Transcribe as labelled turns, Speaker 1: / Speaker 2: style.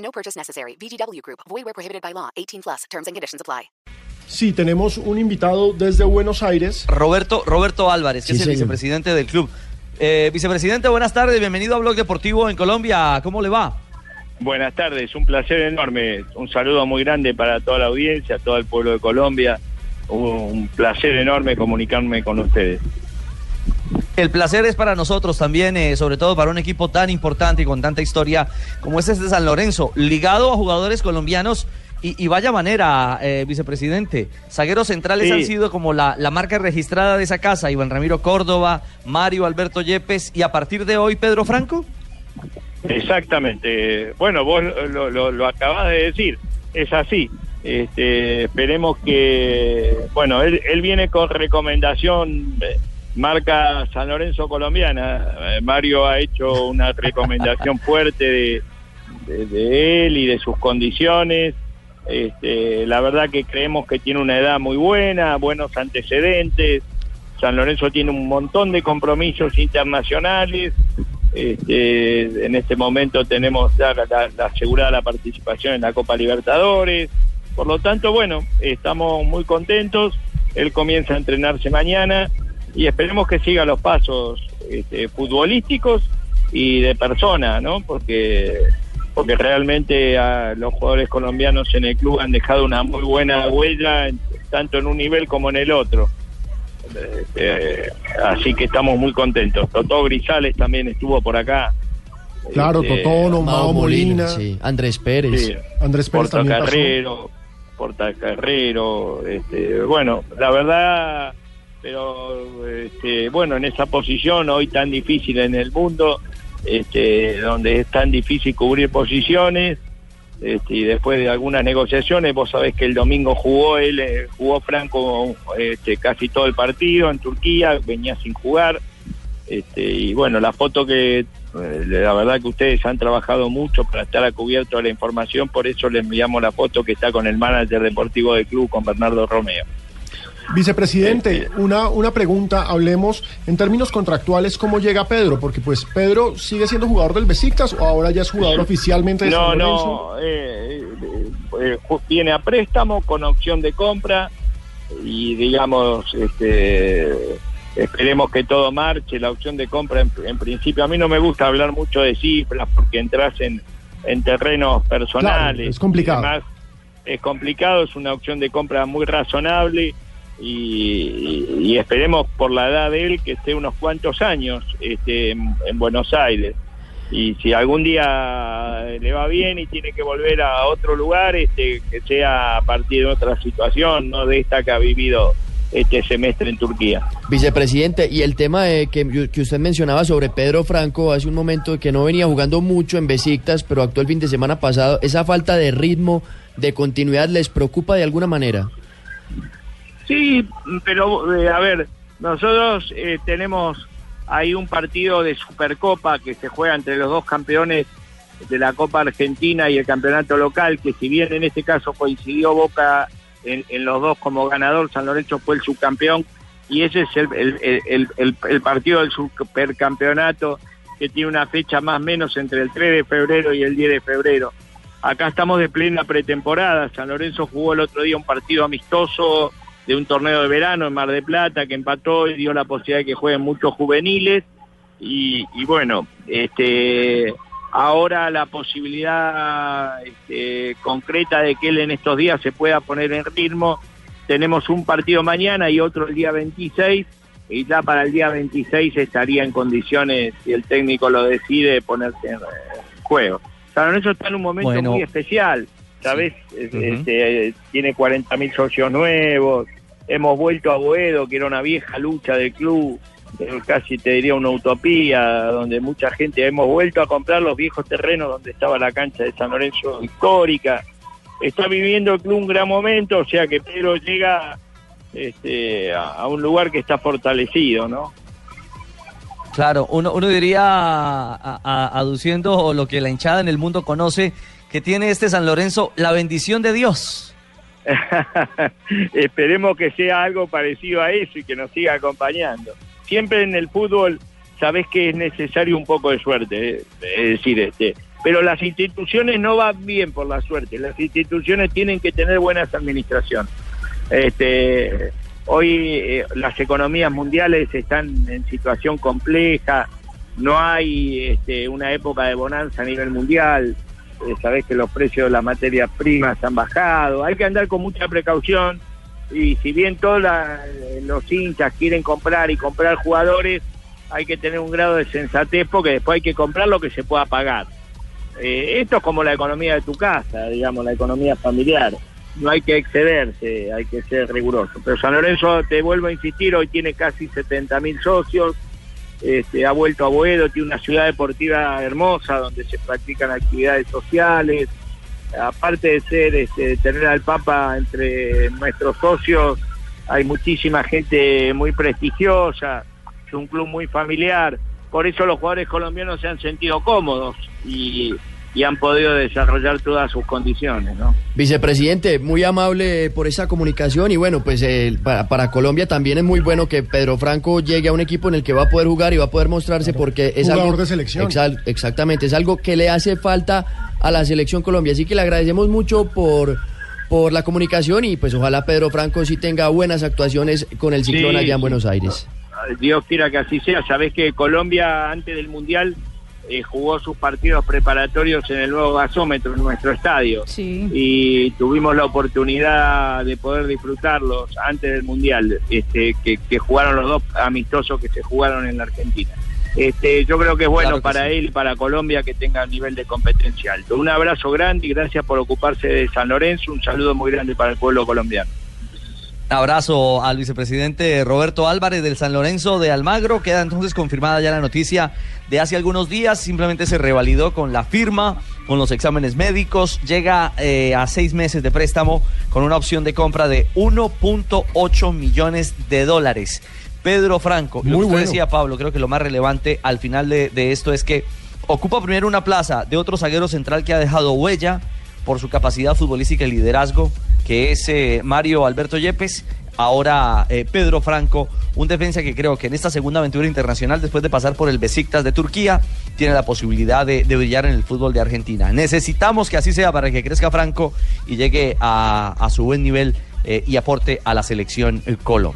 Speaker 1: No purchase necessary. VGW Group. Void where prohibited by law. 18 plus. Terms and conditions apply.
Speaker 2: Sí, tenemos un invitado desde Buenos Aires.
Speaker 3: Roberto, Roberto Álvarez, que
Speaker 2: Sí,
Speaker 3: es el
Speaker 2: señor.
Speaker 3: vicepresidente del club. Eh, vicepresidente, buenas tardes, bienvenido a Blog Deportivo en Colombia. ¿Cómo le va?
Speaker 4: Buenas tardes, un placer enorme. Un saludo muy grande para toda la audiencia, todo el pueblo de Colombia. Un placer enorme comunicarme con ustedes.
Speaker 3: El placer es para nosotros también, eh, sobre todo para un equipo tan importante y con tanta historia como es este de San Lorenzo, ligado a jugadores colombianos. Y, y vaya manera, eh, vicepresidente. Zagueros centrales
Speaker 4: Sí.
Speaker 3: han sido como la, la marca registrada de esa casa. Iván Ramiro Córdoba, Mario Alberto Yepes y a partir de hoy Pedro Franco.
Speaker 4: Exactamente. Bueno, vos lo, lo, lo acabás de decir. Es así. Este, esperemos que, bueno, él, él viene con recomendación eh, marca San Lorenzo colombiana. Eh, Mario ha hecho una recomendación fuerte de, de- de él y de sus condiciones. Este, la verdad que creemos que tiene una edad muy buena, buenos antecedentes. San Lorenzo tiene un montón de compromisos internacionales. Este, en este momento tenemos la asegurada la participación en la Copa Libertadores. Por lo tanto, bueno, estamos muy contentos. Él comienza a entrenarse mañana y esperemos que siga los pasos este, futbolísticos y de persona, ¿no? Porque porque realmente a los jugadores colombianos en el club han dejado una muy buena huella, en- tanto en un nivel como en el otro. Este, así que estamos muy contentos. Totó Grisales también estuvo por acá.
Speaker 2: Claro,
Speaker 4: Este,
Speaker 2: Totono, Mao Molina,
Speaker 5: sí. Andrés Pérez.
Speaker 4: Sí.
Speaker 2: Andrés Pérez también pasó.
Speaker 4: Portacarrero, Portacarrero, este, bueno, la verdad, pero este, bueno, en esa posición hoy tan difícil en el mundo, este, donde es tan difícil cubrir posiciones, este, y después de algunas negociaciones, vos sabés que el domingo jugó él, eh, jugó Franco este, casi todo el partido en Turquía, venía sin jugar, este, y bueno, la foto que, eh, la verdad que ustedes han trabajado mucho para estar a cubierto de la información, por eso le enviamos la foto que está con el manager deportivo del club, con Bernardo Romeo.
Speaker 2: Vicepresidente, una, una pregunta, hablemos en términos contractuales, ¿cómo llega Pedro? Porque pues Pedro sigue siendo jugador del Besiktas o ahora ya es jugador oficialmente de
Speaker 4: No,
Speaker 2: San
Speaker 4: no, eh, eh, eh, viene a préstamo con opción de compra y digamos, este, esperemos que todo marche, la opción de compra en, en principio, a mí no me gusta hablar mucho de cifras porque entras en, en terrenos personales.
Speaker 2: Claro, es complicado.
Speaker 4: y demás. Es complicado, es una opción de compra muy razonable y, esperemos por la edad de él que esté unos cuantos años este, en, en Buenos Aires. Y si algún día le va bien y tiene que volver a otro lugar, este, que sea a partir de otra situación, no de esta que ha vivido este semestre en Turquía.
Speaker 5: Vicepresidente, y el tema de que, que usted mencionaba sobre Pedro Franco hace un momento, que no venía jugando mucho en Besiktas, pero actuó el fin de semana pasado, ¿esa falta de ritmo, de continuidad, les preocupa de alguna manera?
Speaker 4: Sí, pero eh, a ver, nosotros eh, tenemos ahí un partido de Supercopa que se juega entre los dos campeones de la Copa Argentina y el campeonato local, que si bien en este caso coincidió Boca en, los dos como ganador, San Lorenzo fue el subcampeón, y ese es el, el, el- el- el partido del supercampeonato que tiene una fecha más o menos entre el 3 de febrero y el 10 de febrero. Acá estamos de plena pretemporada. San Lorenzo jugó el otro día un partido amistoso de un torneo de verano en Mar de Plata que empató y dio la posibilidad de que jueguen muchos juveniles. Y, bueno, este, ahora la posibilidad este, concreta de que él en estos días se pueda poner en ritmo. Tenemos un partido mañana y otro el día 26 y ya para el día 26 estaría en condiciones, si el técnico lo decide, de ponerse en juego. San Lorenzo está en un momento
Speaker 3: Bueno.
Speaker 4: muy especial, ¿sabes? Es- este, eh, tiene 40 mil socios nuevos, hemos vuelto a Boedo, que era una vieja lucha del club, eh, casi te diría una utopía, donde mucha gente hemos vuelto a comprar los viejos terrenos donde estaba la cancha de San Lorenzo histórica. Está viviendo el club un gran momento, o sea que Pedro llega este, a, a un lugar que está fortalecido, ¿no?
Speaker 3: Claro, uno, uno diría, aduciendo lo que la hinchada en el mundo conoce, que tiene este San Lorenzo, la bendición de Dios.
Speaker 4: Esperemos que sea algo parecido a eso y que nos siga acompañando. Siempre en el fútbol sabes que es necesario un poco de suerte, eh, es decir, este, pero las instituciones no van bien por la suerte, las instituciones tienen que tener buenas administraciones. Este, hoy eh, las economías mundiales están en situación compleja, no hay este, una época de bonanza a nivel mundial, eh, sabés que los precios de las materias primas han bajado, hay que andar con mucha precaución y si bien todos la- los hinchas quieren comprar y comprar jugadores, hay que tener un grado de sensatez porque después hay que comprar lo que se pueda pagar. Eh, esto es como la economía de tu casa, digamos, la economía familiar. No hay que excederse, hay que ser riguroso. Pero San Lorenzo, te vuelvo a insistir, hoy tiene casi 70 mil socios, este, ha vuelto a Boedo, tiene una ciudad deportiva hermosa donde se practican actividades sociales. Aparte de ser, este, tener al Papa entre nuestros socios, hay muchísima gente muy prestigiosa, es un club muy familiar. Por eso los jugadores colombianos se han sentido cómodos y, y han podido desarrollar todas sus condiciones, ¿no?
Speaker 5: Vicepresidente, muy amable por esa comunicación y bueno, pues eh, para, para Colombia también es muy bueno que Pedro Franco llegue a un equipo en el que va a poder jugar y va a poder mostrarse porque es
Speaker 2: Jugador
Speaker 5: algo
Speaker 2: de selección.
Speaker 5: Exact- exactamente, es algo que le hace falta a la selección Colombia, así que le agradecemos mucho por por la comunicación y pues ojalá Pedro Franco sí tenga buenas actuaciones con el Ciclón
Speaker 4: Sí,
Speaker 5: allá en. Buenos Aires.
Speaker 4: Dios quiera que así sea. Sabés que Colombia antes del Mundial eh, jugó sus partidos preparatorios en el nuevo gasómetro en nuestro estadio.
Speaker 6: Sí.
Speaker 4: Y tuvimos la oportunidad de poder disfrutarlos antes del Mundial, este, que, que jugaron los dos amistosos que se jugaron en la Argentina. Este, yo creo que es bueno
Speaker 3: Claro que
Speaker 4: para
Speaker 3: sí.
Speaker 4: él y para Colombia que tenga nivel de competencia alto. Un abrazo grande y gracias por ocuparse de San Lorenzo. Un saludo muy grande para el pueblo colombiano.
Speaker 3: Abrazo al vicepresidente Roberto Álvarez del San Lorenzo de Almagro. Queda entonces confirmada ya la noticia de hace algunos días. Simplemente se revalidó con la firma, con los exámenes médicos. Llega eh, a seis meses de préstamo con una opción de compra de 1.8 millones de dólares. Pedro Franco, lo que usted
Speaker 2: bueno.
Speaker 3: decía Pablo, creo que lo más relevante al final de, de esto es que ocupa primero una plaza de otro zaguero central que ha dejado huella por su capacidad futbolística y liderazgo, que es eh, Mario Alberto Yepes. Ahora eh, Pedro Franco, un defensa que creo que en esta segunda aventura internacional, después de pasar por el Besiktas de Turquía, tiene la posibilidad de, brillar en el fútbol de Argentina. Necesitamos que así sea para que crezca Franco y llegue a, su buen nivel eh, y aporte a la selección Colo.